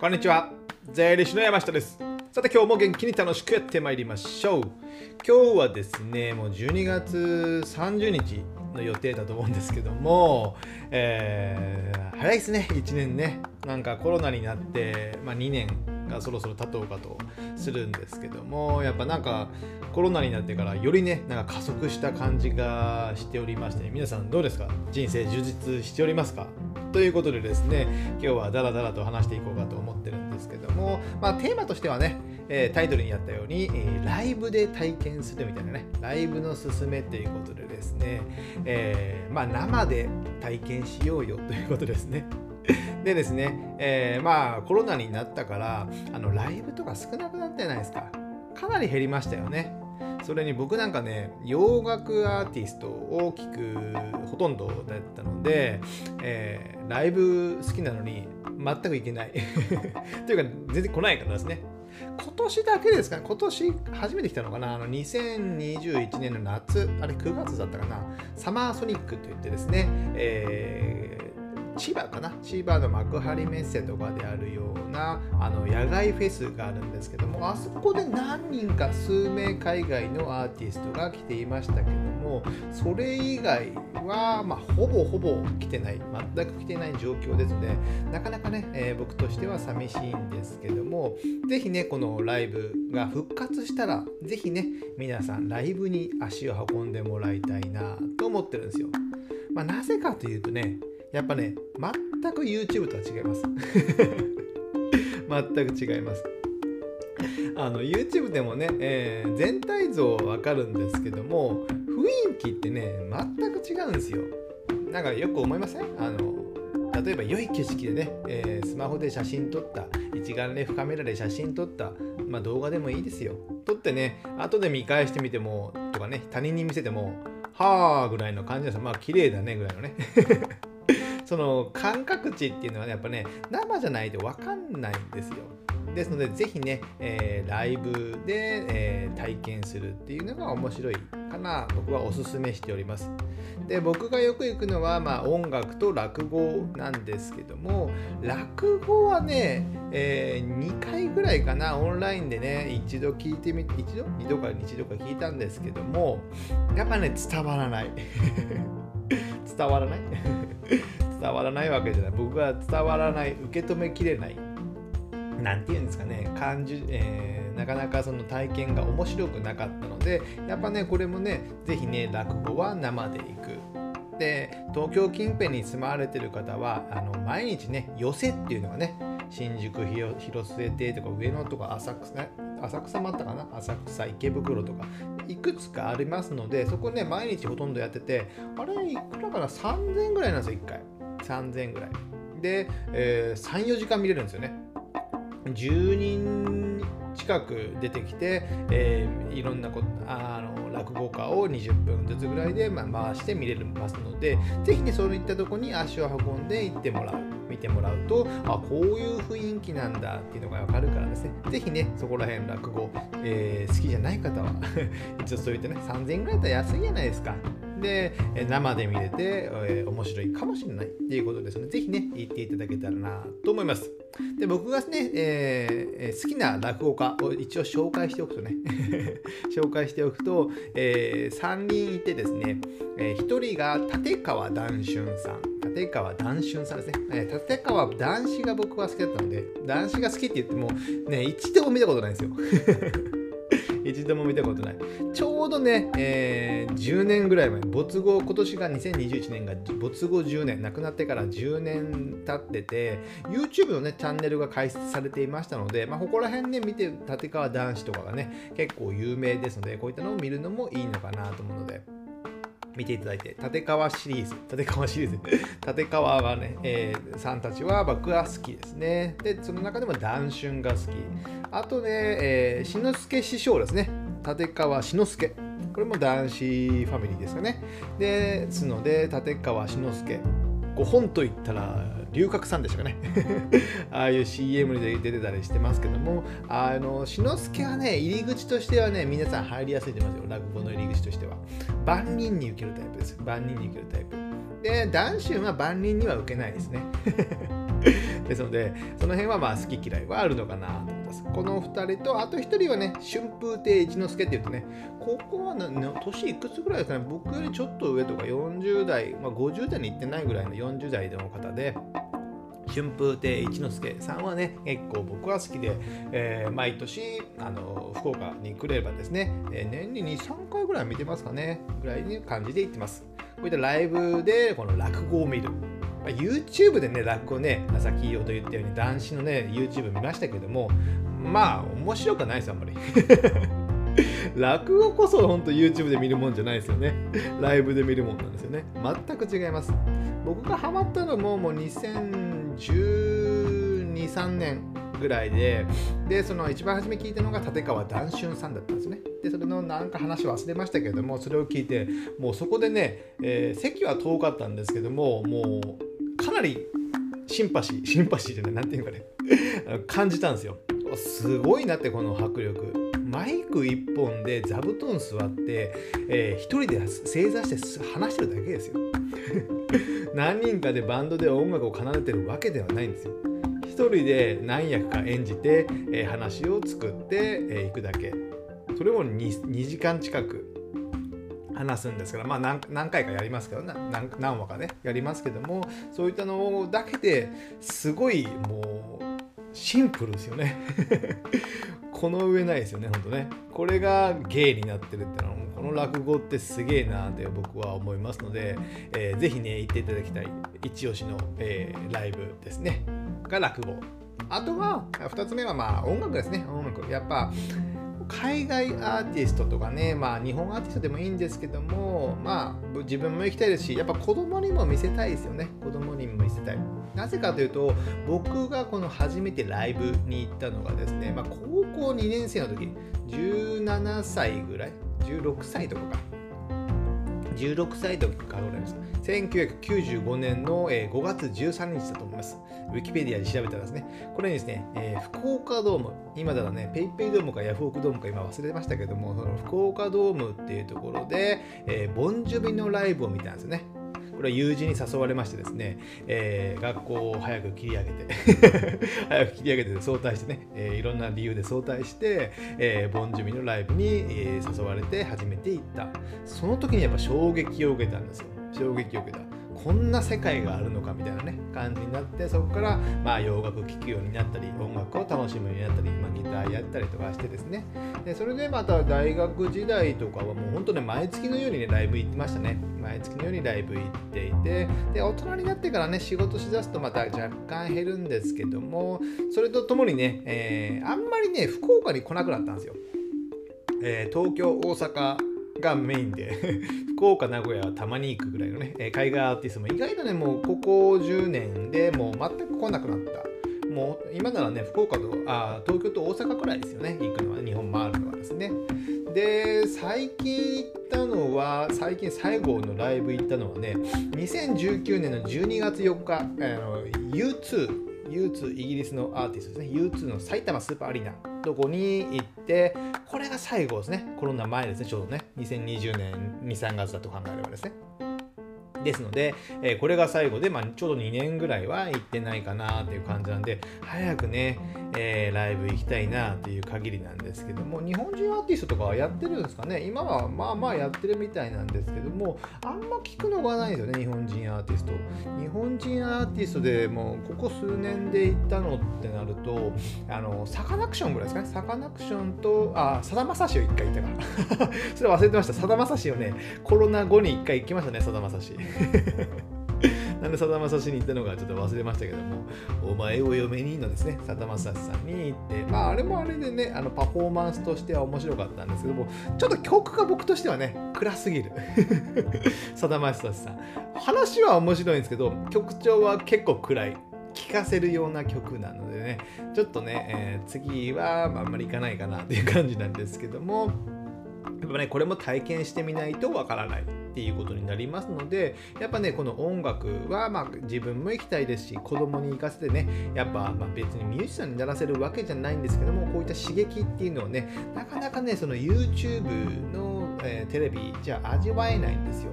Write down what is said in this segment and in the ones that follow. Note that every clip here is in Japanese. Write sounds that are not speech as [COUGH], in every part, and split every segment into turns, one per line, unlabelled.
こんにちは。税理士の山下です。さて今日も元気に楽しくやってまいりましょう。今日はですねもう12月30日の予定だと思うんですけども、えー、早いですね。1年ね。なんかコロナになって、まあ、2年がそろそろ経とうかとするんですけどもやっぱなんかコロナになってからよりねなんか加速した感じがしておりまして、ね、皆さんどうですか？人生充実しておりますか？ということでですね今日はダラダラと話していこうかと思ってるんですけども、まあ、テーマとしてはね、え、タイトルにあったように、え、ライブで体験するみたいなねライブのすすめということでですね、えー、まあ、生で体験しようよということですね。[LAUGHS] でですね、えー、まあコロナになったからあのライブとか少なくなったじゃないですかかなり減りましたよねそれに僕なんかね洋楽アーティストを聴くほとんどだったので、えー、ライブ好きなのに全く行けない。[LAUGHS] というか全然来ないからですね。今年だけですか？ね今年初めて来たのかな？あの2021年の夏あれ9月だったかな？サマーソニックといってですね、えー千葉かな？千葉の幕張メッセとかであるようなあの野外フェスがあるんですけどもあそこで何人か数名海外のアーティストが来ていましたけどもそれ以外は、まあ、ほぼほぼ来てない。全く来てない状況ですのでなかなかね、えー、僕としては寂しいんですけどもぜひねこのライブが復活したらぜひね皆さんライブに足を運んでもらいたいなと思ってるんですよ。まあ、なぜかというとねやっぱね、全く YouTube とは違います。[LAUGHS] 全く違います。あの YouTube でもね、えー、全体像はわかるんですけども雰囲気ってね全く違うんですよ。なんかよく思いません？あの例えば良い景色でね、えー、スマホで写真撮った一眼レフカメラで写真撮った、まあ、動画でもいいですよ。撮ってね後で見返してみてもとかね他人に見せてもはあぐらいの感じですまあ綺麗だねぐらいのねその感覚値っていうのはねやっぱね生じゃないと分かんないんですよ。ですのでぜひね、えー、ライブで、えー、体験するっていうのが面白いかな。僕はおすすめしております。で僕がよく行くのは、まあ、音楽と落語なんですけども落語はね、えー、2回ぐらいかな。オンラインでね一度聞いてみて一度？二度か一度か聞いたんですけどもやっぱね伝わらない。伝わらない？[LAUGHS] 伝わらないわけじゃない。僕が伝わらない。受け止めきれない。なんていうんですかね。感じ、えー、なかなかその体験が面白くなかったのでやっぱねこれもね是非ね落語は生で行く。で東京近辺に住まわれてる方はあの毎日ね寄せっていうのがね新宿広末亭とか上野とか浅草浅草もあったかな？浅草池袋とか。いくつかありますのでそこね毎日ほとんどやっててあれいくらかな？3000ぐらいなんですよ1回。3000ぐらい。で、えー、34時間見れるんですよね。10人近く出てきて、えー、いろんなこあの落語家を20分ずつぐらいで、まあ、回して見れますのでぜひねそういったとこに足を運んで行ってもらう。てもらうとあこういう雰囲気なんだっていうのが分かるからですね是非ねそこら辺落語、えー、好きじゃない方は [LAUGHS] 一応そういったね3000円ぐらいだったら安いじゃないですかで生で見れて、えー、面白いかもしれないっていうことですので、是非ね、行っていただけたらなと思います。で、僕がね、えー、好きな落語家を一応紹介しておくとね、[LAUGHS] 紹介しておくと、えー、3人いてですね、えー、1人が立川談春さん。立川談春さんですね。えー、立川談志が僕は好きだったので、談志が好きって言っても、ね、一度も見たことないんですよ。一度も見たことない。ちょうどね、えー、10年ぐらい前、没後、今年が2021年が没後10年、亡くなってから10年経ってて、YouTube のね、チャンネルが開設されていましたので、まあ、ここら辺ね、見て、立川男子とかがね、結構有名ですので、こういったのを見るのもいいのかなと思うので、見ていただいて、立川シリーズ、立川シリーズ、[LAUGHS] 立川がね、えー、さんたちは僕は好きですね。で、その中でも談春が好き。あとね、えー、志の輔師匠ですね。立川志の輔。これも男子ファミリーですよね。ですので、立川志の輔。5本といったら龍角さんでしたかね。ああいう CM で出てたりしてますけどもあの志の輔はね入り口としてはね皆さん入りやすいと思いますよ。落語の入り口としては。万人に受けるタイプです。万人に受けるタイプ。で男春は万人には受けないですね。[LAUGHS] ですのでその辺はまあ好き嫌いはあるのかなとます。この2人とあと1人はね春風亭一之輔って言ってねここは年いくつぐらいですかね僕よりちょっと上とか40代、まあ、50代に行ってないぐらいの40代の方で春風亭一之輔さんはね結構僕は好きで、えー、毎年あの福岡に来ればですね、えー、年に23回ぐらい見てますかねぐらいの感じで行ってます。こういったライブでこの落語を見る。YouTube でね、落語ね、さっき言ったように男子のね、YouTube 見ましたけども、まあ、面白くないです、あんまり。[LAUGHS] 落語こそ本当 YouTube で見るもんじゃないですよね。ライブで見るもんなんですよね。全く違います。僕がハマったのももう2012、3年ぐらいで、で、その一番初め聞いたのが立川談春さんだったんですね。で、それのなんか話忘れましたけれども、それを聞いて、もうそこでね、えー、席は遠かったんですけども、もうかなりシンパシーシンパシーじゃない何ていうかね。感じたんですよ。すごいなってこの迫力。マイク1本で座布団座って、えー、1人で正座して話してるだけですよ。[LAUGHS] 何人かでバンドで音楽を奏でてるわけではないんですよ。1人で何役か演じて、えー、話を作ってい、えー、くだけ。それも 2, 2時間近く話すんですから、まあ何、何回かやりますけど何何話かねやりますけどもそういったのだけですごいもうシンプルですよね。[LAUGHS] この上ないですよねほんとね。これが芸になってるってのはこの落語ってすげえなって僕は思いますので、えー、ぜひね行っていただきたい。一押しの、えー、ライブですね。が落語。あとは2つ目はまあ音楽ですね。音楽。やっぱ海外アーティストとかね、まあ日本アーティストでもいいんですけども、まあ自分も行きたいですし、やっぱ子供にも見せたいですよね。子供にも見せたい。なぜかというと、僕がこの初めてライブに行ったのがですね、まあ高校2年生の時、17歳ぐらい ?16 歳とかか。16歳とかぐらいです。1995年の5月13日だと思います。ウィキペディアで調べたらですね、これにですね、えー、福岡ドーム、今だらね、ペイペイドームかヤフオクドームか今忘れましたけども、その福岡ドームっていうところで、えー、ボンジョビのライブを見たんですよね。これは友人に誘われましてですね、えー、学校を早く切り上げて [LAUGHS] 早く切り上げて早退してね、えー、いろんな理由で早退して、えー、ボンジュミのライブに、え、誘われて初めて行った。その時にやっぱ衝撃を受けたんですよ。衝撃を受けた。こんな世界があるのかみたいなね感じになってそこからまあ洋楽聴くようになったり音楽を楽しむようになったり、まあ、ギターやったりとかしてですね。でそれでまた大学時代とかはもう本当ね毎月のようにねライブ行ってましたね。毎月のようにライブ行っていてで大人になってからね仕事しだすとまた若干減るんですけどもそれとともにね、えー、あんまりね福岡に来なくなったんですよ、えー、東京大阪がメインで。[LAUGHS] 福岡名古屋はたまに行くぐらいのね、え海外アーティストも意外とねもうここ10年でもう全く来なくなった。もう今ならね福岡とあ東京と大阪くらいですよね。行くのは日本回るのはですね。で最近行ったのは最近最後のライブ行ったのはね2019年の12月4日あの U2 U2 イギリスのアーティストですね。U2 の埼玉スーパーアリーナ。とこに行ってこれが最後ですね。コロナ前ですね。ちょうどね。2020年23月だと考えればですね。ですので、えー、これが最後で、まあ、ちょうど2年ぐらいは行ってないかなという感じなんで、早くね、えー、ライブ行きたいなっていう限りなんですけども、日本人アーティストとかはやってるんですかね？今はまあまあやってるみたいなんですけども、あんま聞くのがないですよね、日本人アーティスト。日本人アーティストでもう、ここ数年で行ったのってなると、あの、サカナクションぐらいですかね？サカナクションと、あ、さだまさしを1回行ったから。[LAUGHS] それ忘れてました。さだまさしをね、コロナ後に1回行きましたね、さだまさし。なんでさだまさしに行ったのかちょっと忘れましたけども、お前を嫁にのですね、さだまさしさんに行って、まああれもあれでね、あのパフォーマンスとしては面白かったんですけども、ちょっと曲が僕としてはね、暗すぎる。[LAUGHS] さだまさしさん。話は面白いんですけど、曲調は結構暗い。聴かせるような曲なのでね、ちょっとね、えー、次はあんまりいかないかなっていう感じなんですけども、ぱね、これも体験してみないとわからない。っていうことになりますのでやっぱねこの音楽はまあ自分も行きたいですし子供に行かせてねやっぱま別にミュージシャンにならせるわけじゃないんですけどもこういった刺激っていうのをねなかなかねその YouTube の、えー、テレビじゃ味わえないんですよ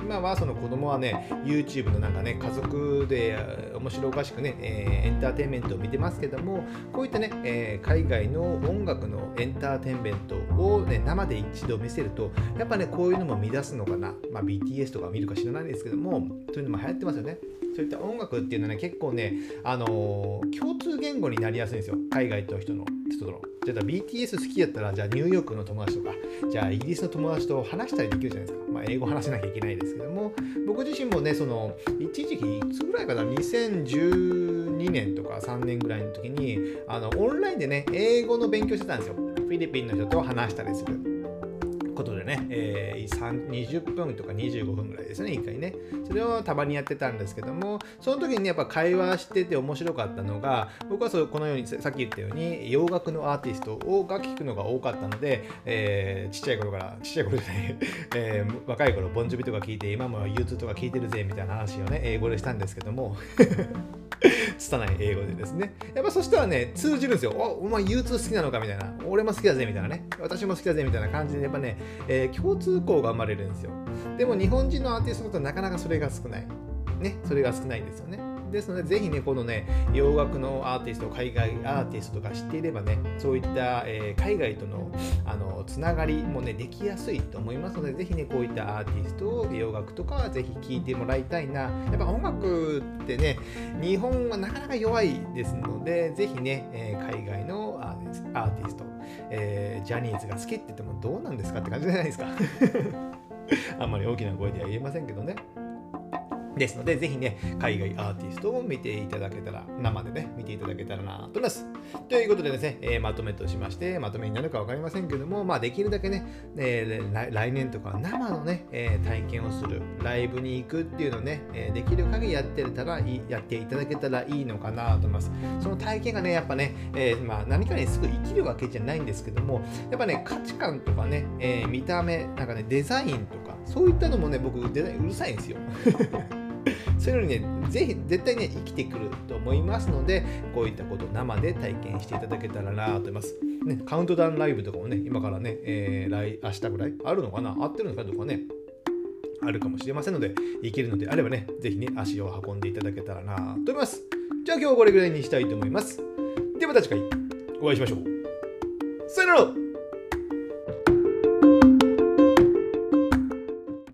今はその子供はね YouTube のなんかね家族で面白おかしくね、えー、エンターテインメントを見てますけどもこういったね、えー、海外の音楽のエンターテインメントを、ね、生で一度見せるとやっぱねこういうのも見出すのかな、まあ、BTS とか見るか知らないですけどもそういうのも流行ってますよね。そういった音楽っていうのはね結構ねあのー、共通言語になりやすいんですよ。海外と人の。人とのじゃあ BTS 好きやったらじゃあニューヨークの友達とかじゃあイギリスの友達と話したりできるじゃないですか、まあ、英語話せなきゃいけないですけども僕自身もねその一時期いつぐらいかな？2012年とか3年ぐらいの時にあのオンラインでね英語の勉強してたんですよ。フィリピンの人と話したりすることでね、えー、20分とか25分ぐらいですね、1回ね。それをたまにやってたんですけども、その時にね、やっぱ会話してて面白かったのが、僕はそうこのようにさっき言ったように、洋楽のアーティストをが聞くのが多かったので、えー、ちっちゃい頃から、ちっちゃい頃じゃない、[LAUGHS] えー、若い頃、ボンジョビとか聞いて、今も U2 とか聞いてるぜみたいな話をね、英語でしたんですけども、[LAUGHS] 拙い英語でですね。やっぱそしたらね、通じるんですよ。お、お前 U2 好きなのか？みたいな。俺も好きだぜみたいなね。私も好きだぜみたいな感じで、やっぱね、え共通項が生まれるんですよ。でも日本人のアーティストだとなかなかそれが少ない。ね、それが少ないんですよね。ですので、ぜひね、このね、洋楽のアーティスト、海外アーティストとか知っていればね、そういった、えー、海外とのあのつながりもね、できやすいと思いますので、ぜひね、こういったアーティストを洋楽とかはぜひ聴いてもらいたいな。やっぱ音楽ってね、日本はなかなか弱いですので、ぜひね、えー、海外のアーティスト、えー、ジャニーズが好きって言ってもどうなんですかって感じじゃないですか。[LAUGHS] あんまり大きな声では言えませんけどね。ですので、ぜひね、海外アーティストを見ていただけたら、生でね、見ていただけたらなと思います。ということでですね、えー、まとめとしまして、まとめになるか分かりませんけども、まあ、できるだけね、えー、来年とか生のね、えー、体験をする、ライブに行くっていうのをね、えできる限りやってたらい、やっていただけたらいいのかなと思います。その体験がね、やっぱね、えまあ、何かにすぐ生きるわけじゃないんですけども、やっぱね、価値観とかね、え見た目、なんかね、デザインとか、そういったのもね、僕、デザインうるさいんですよ。[LAUGHS] そういうのにね、ぜひ絶対ね、生きてくると思いますので、こういったこと生で体験していただけたらなと思います。ね、カウントダウンライブとかもね、今からね、えー、来明日ぐらいあるのかな？合ってるのかどうかね、あるかもしれませんので、行けるのであればね、ぜひね、足を運んでいただけたらなと思います。じゃあ今日はこれぐらいにしたいと思います。ではまた次回お会いしましょう。さよなら